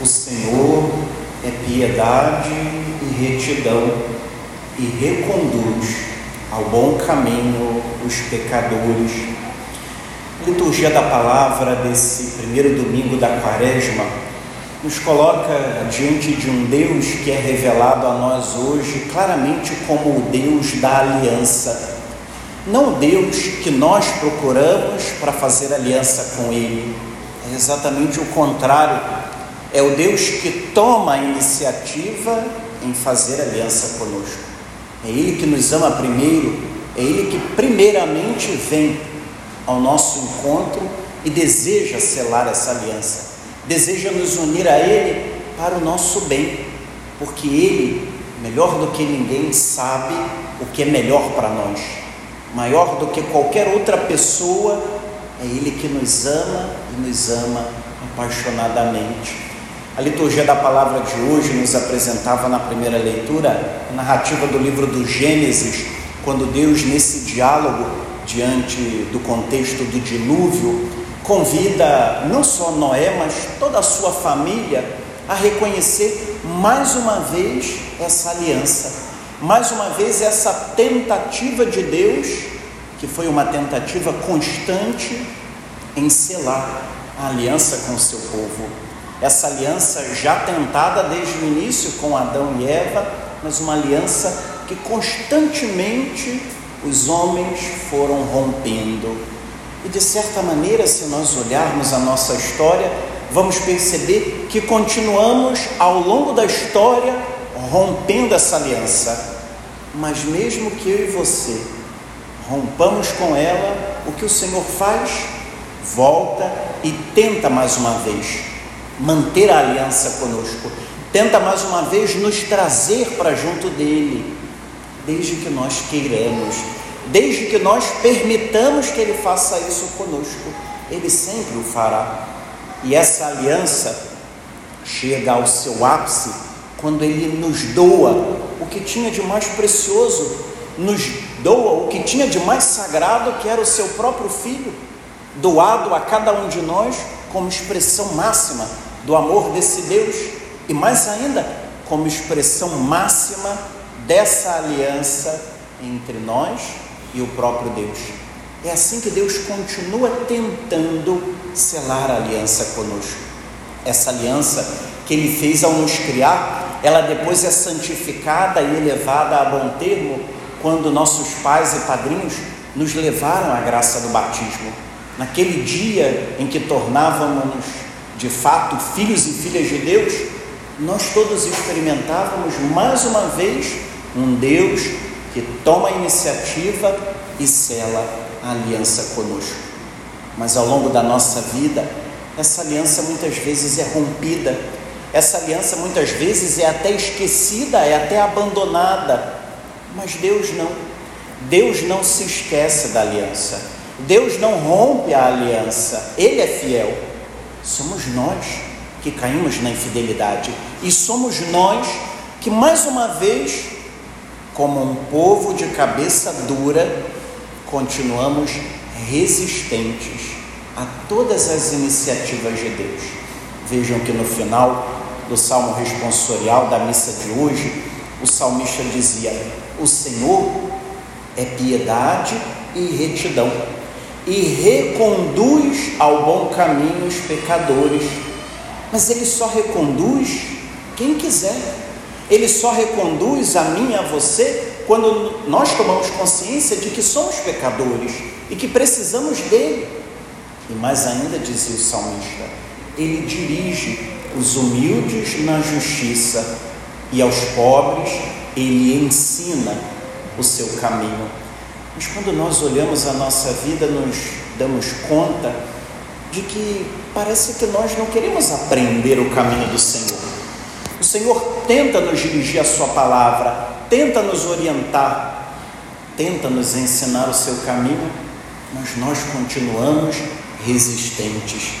O Senhor é piedade e retidão e reconduz ao bom caminho os pecadores. Liturgia da palavra desse primeiro domingo da quaresma nos coloca diante de um Deus que é revelado a nós hoje claramente como o Deus da aliança. Não o Deus que nós procuramos para fazer aliança com Ele, é exatamente o contrário é o Deus que toma a iniciativa em fazer aliança conosco. É Ele que nos ama primeiro, é Ele que primeiramente vem ao nosso encontro e deseja selar essa aliança, deseja nos unir a Ele para o nosso bem, porque Ele, melhor do que ninguém, sabe o que é melhor para nós, maior do que qualquer outra pessoa, é Ele que nos ama e nos ama apaixonadamente. A liturgia da palavra de hoje nos apresentava na primeira leitura a narrativa do livro do Gênesis, quando Deus, nesse diálogo, diante do contexto do dilúvio, convida não só Noé, mas toda a sua família a reconhecer mais uma vez essa aliança, mais uma vez essa tentativa de Deus, que foi uma tentativa constante em selar a aliança com o seu povo essa aliança já tentada desde o início com Adão e Eva, mas uma aliança que constantemente os homens foram rompendo. E de certa maneira, se nós olharmos a nossa história, vamos perceber que continuamos ao longo da história rompendo essa aliança. Mas mesmo que eu e você rompamos com ela, o que o Senhor faz? Volta e tenta mais uma vez manter a aliança conosco. Tenta mais uma vez nos trazer para junto dele, desde que nós queiramos, desde que nós permitamos que ele faça isso conosco. Ele sempre o fará. E essa aliança chega ao seu ápice quando ele nos doa o que tinha de mais precioso, nos doa o que tinha de mais sagrado, que era o seu próprio filho, doado a cada um de nós como expressão máxima do amor desse Deus e mais ainda como expressão máxima dessa aliança entre nós e o próprio Deus. É assim que Deus continua tentando selar a aliança conosco. Essa aliança que Ele fez ao nos criar, ela depois é santificada e elevada a bom termo quando nossos pais e padrinhos nos levaram à graça do batismo. Naquele dia em que tornávamos de fato filhos e filhas de Deus, nós todos experimentávamos mais uma vez um Deus que toma a iniciativa e sela a aliança conosco. Mas ao longo da nossa vida, essa aliança muitas vezes é rompida, essa aliança muitas vezes é até esquecida, é até abandonada. Mas Deus não. Deus não se esquece da aliança. Deus não rompe a aliança. Ele é fiel. Somos nós que caímos na infidelidade e somos nós que mais uma vez, como um povo de cabeça dura, continuamos resistentes a todas as iniciativas de Deus. Vejam que no final do salmo responsorial da missa de hoje, o salmista dizia: O Senhor é piedade e retidão e reconduz ao bom caminho os pecadores. Mas ele só reconduz quem quiser. Ele só reconduz a mim a você quando nós tomamos consciência de que somos pecadores e que precisamos dele. E mais ainda, dizia o salmista, ele dirige os humildes na justiça e aos pobres ele ensina o seu caminho. Mas quando nós olhamos a nossa vida, nos damos conta de que parece que nós não queremos aprender o caminho do Senhor. O Senhor tenta nos dirigir a Sua palavra, tenta nos orientar, tenta nos ensinar o seu caminho, mas nós continuamos resistentes.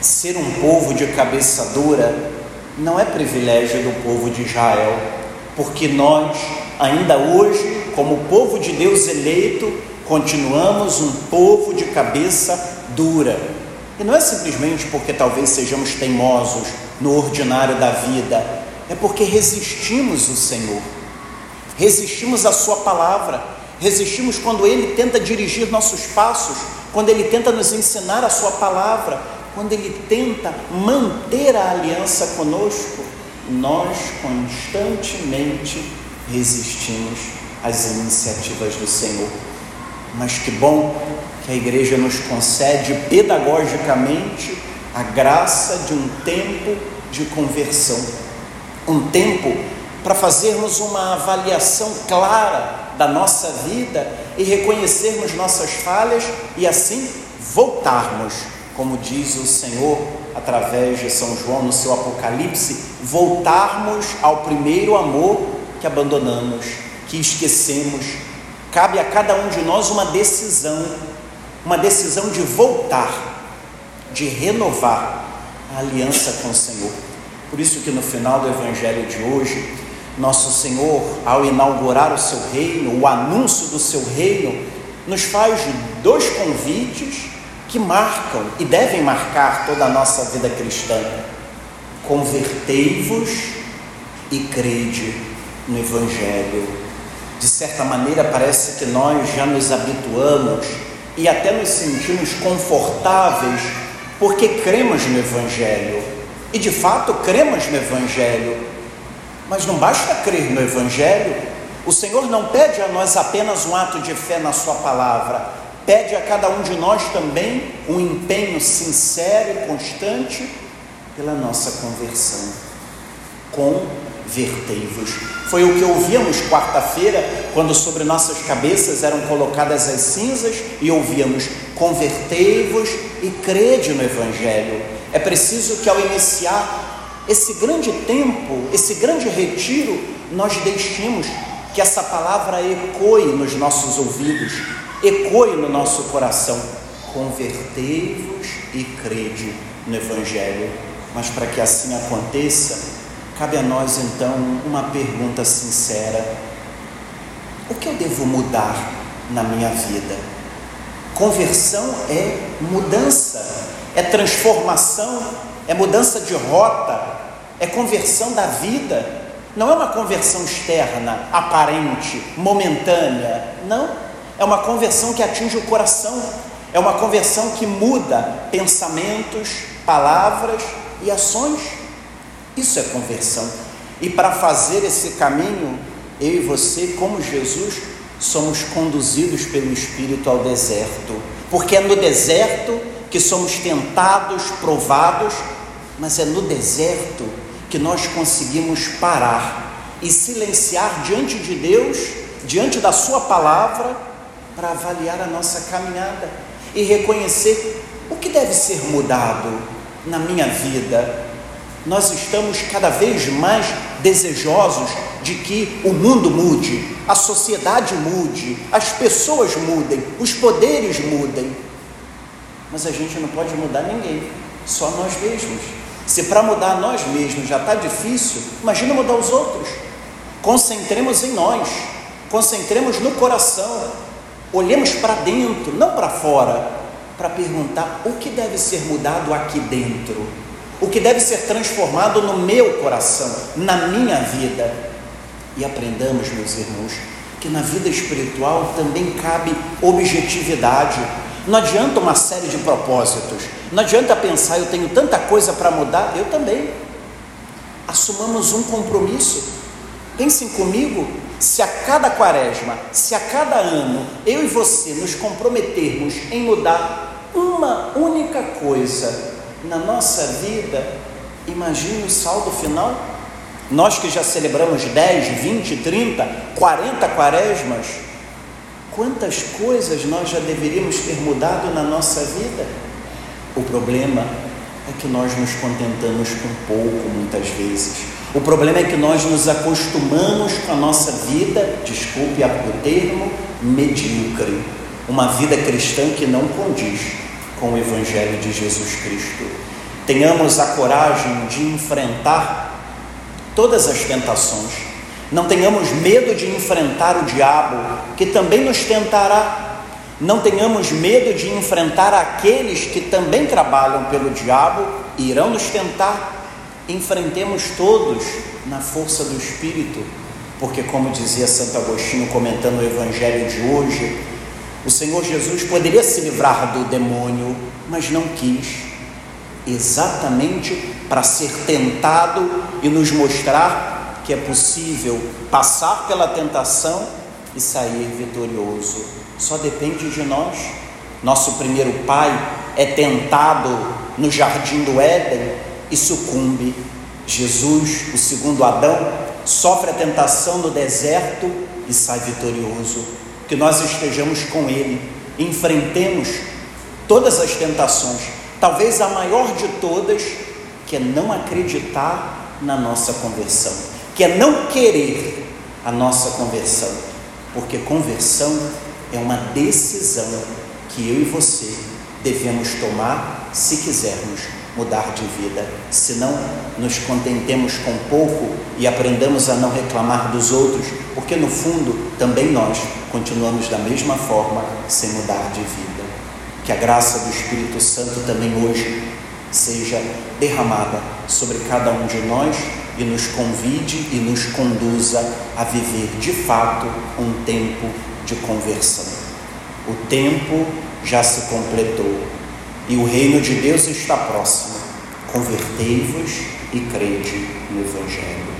Ser um povo de cabeça dura não é privilégio do povo de Israel, porque nós, ainda hoje, como povo de Deus eleito, continuamos um povo de cabeça dura. E não é simplesmente porque talvez sejamos teimosos no ordinário da vida, é porque resistimos o Senhor, resistimos a Sua palavra, resistimos quando Ele tenta dirigir nossos passos, quando Ele tenta nos ensinar a Sua palavra, quando Ele tenta manter a aliança conosco, nós constantemente resistimos às iniciativas do Senhor. Mas que bom que a igreja nos concede pedagogicamente a graça de um tempo de conversão, um tempo para fazermos uma avaliação clara da nossa vida e reconhecermos nossas falhas e assim voltarmos, como diz o Senhor através de São João no seu Apocalipse, voltarmos ao primeiro amor que abandonamos, que esquecemos. Cabe a cada um de nós uma decisão, uma decisão de voltar, de renovar a aliança com o Senhor. Por isso que no final do evangelho de hoje, nosso Senhor, ao inaugurar o seu reino, o anúncio do seu reino, nos faz dois convites que marcam e devem marcar toda a nossa vida cristã. Convertei-vos e crede no Evangelho. De certa maneira, parece que nós já nos habituamos e até nos sentimos confortáveis porque cremos no Evangelho. E de fato, cremos no Evangelho. Mas não basta crer no Evangelho. O Senhor não pede a nós apenas um ato de fé na Sua palavra, pede a cada um de nós também um empenho sincero e constante pela nossa conversão. Convertei-vos. Foi o que ouvíamos quarta-feira, quando sobre nossas cabeças eram colocadas as cinzas e ouvíamos: Convertei-vos e crede no Evangelho. É preciso que ao iniciar esse grande tempo, esse grande retiro, nós deixemos que essa palavra ecoe nos nossos ouvidos, ecoe no nosso coração. Convertei-vos e crede no Evangelho. Mas para que assim aconteça, cabe a nós então uma pergunta sincera: o que eu devo mudar na minha vida? Conversão é mudança, é transformação, é mudança de rota, é conversão da vida. Não é uma conversão externa, aparente, momentânea. Não é uma conversão que atinge o coração, é uma conversão que muda pensamentos, palavras e ações. Isso é conversão. E para fazer esse caminho, eu e você, como Jesus, somos conduzidos pelo Espírito ao deserto, porque é no deserto que somos tentados, provados, mas é no deserto que nós conseguimos parar e silenciar diante de Deus, diante da Sua palavra para avaliar a nossa caminhada e reconhecer o que deve ser mudado na minha vida. Nós estamos cada vez mais desejosos de que o mundo mude, a sociedade mude, as pessoas mudem, os poderes mudem. Mas a gente não pode mudar ninguém, só nós mesmos. Se para mudar nós mesmos já está difícil, imagina mudar os outros. Concentremos em nós, concentremos no coração, olhemos para dentro, não para fora, para perguntar o que deve ser mudado aqui dentro, o que deve ser transformado no meu coração, na minha vida. E aprendamos, meus irmãos, que na vida espiritual também cabe objetividade. Não adianta uma série de propósitos, não adianta pensar, eu tenho tanta coisa para mudar, eu também. Assumamos um compromisso. Pensem comigo, se a cada quaresma, se a cada ano eu e você nos comprometermos em mudar uma única coisa na nossa vida, imagine o saldo final. Nós que já celebramos 10, 20, 30, 40 quaresmas, quantas coisas nós já deveríamos ter mudado na nossa vida? O problema é que nós nos contentamos com pouco muitas vezes. O problema é que nós nos acostumamos com a nossa vida, desculpe o termo, medíocre, uma vida cristã que não condiz com o Evangelho de Jesus Cristo. Tenhamos a coragem de enfrentar todas as tentações, não tenhamos medo de enfrentar o diabo, que também nos tentará. Não tenhamos medo de enfrentar aqueles que também trabalham pelo diabo e irão nos tentar. Enfrentemos todos na força do Espírito, porque, como dizia Santo Agostinho comentando o Evangelho de hoje, o Senhor Jesus poderia se livrar do demônio, mas não quis, exatamente para ser tentado e nos mostrar que é possível passar pela tentação e sair vitorioso. Só depende de nós. Nosso primeiro pai é tentado no jardim do Éden e sucumbe. Jesus, o segundo Adão, sofre a tentação no deserto e sai vitorioso. Que nós estejamos com Ele, enfrentemos todas as tentações, talvez a maior de todas, que é não acreditar na nossa conversão, que é não querer a nossa conversão, porque conversão é uma decisão que eu e você devemos tomar se quisermos mudar de vida. Se não nos contentemos com pouco e aprendamos a não reclamar dos outros, porque no fundo também nós continuamos da mesma forma sem mudar de vida. Que a graça do Espírito Santo também hoje seja derramada sobre cada um de nós e nos convide e nos conduza a viver de fato um tempo de conversão. O tempo já se completou e o reino de Deus está próximo. Convertei-vos e crede no Evangelho.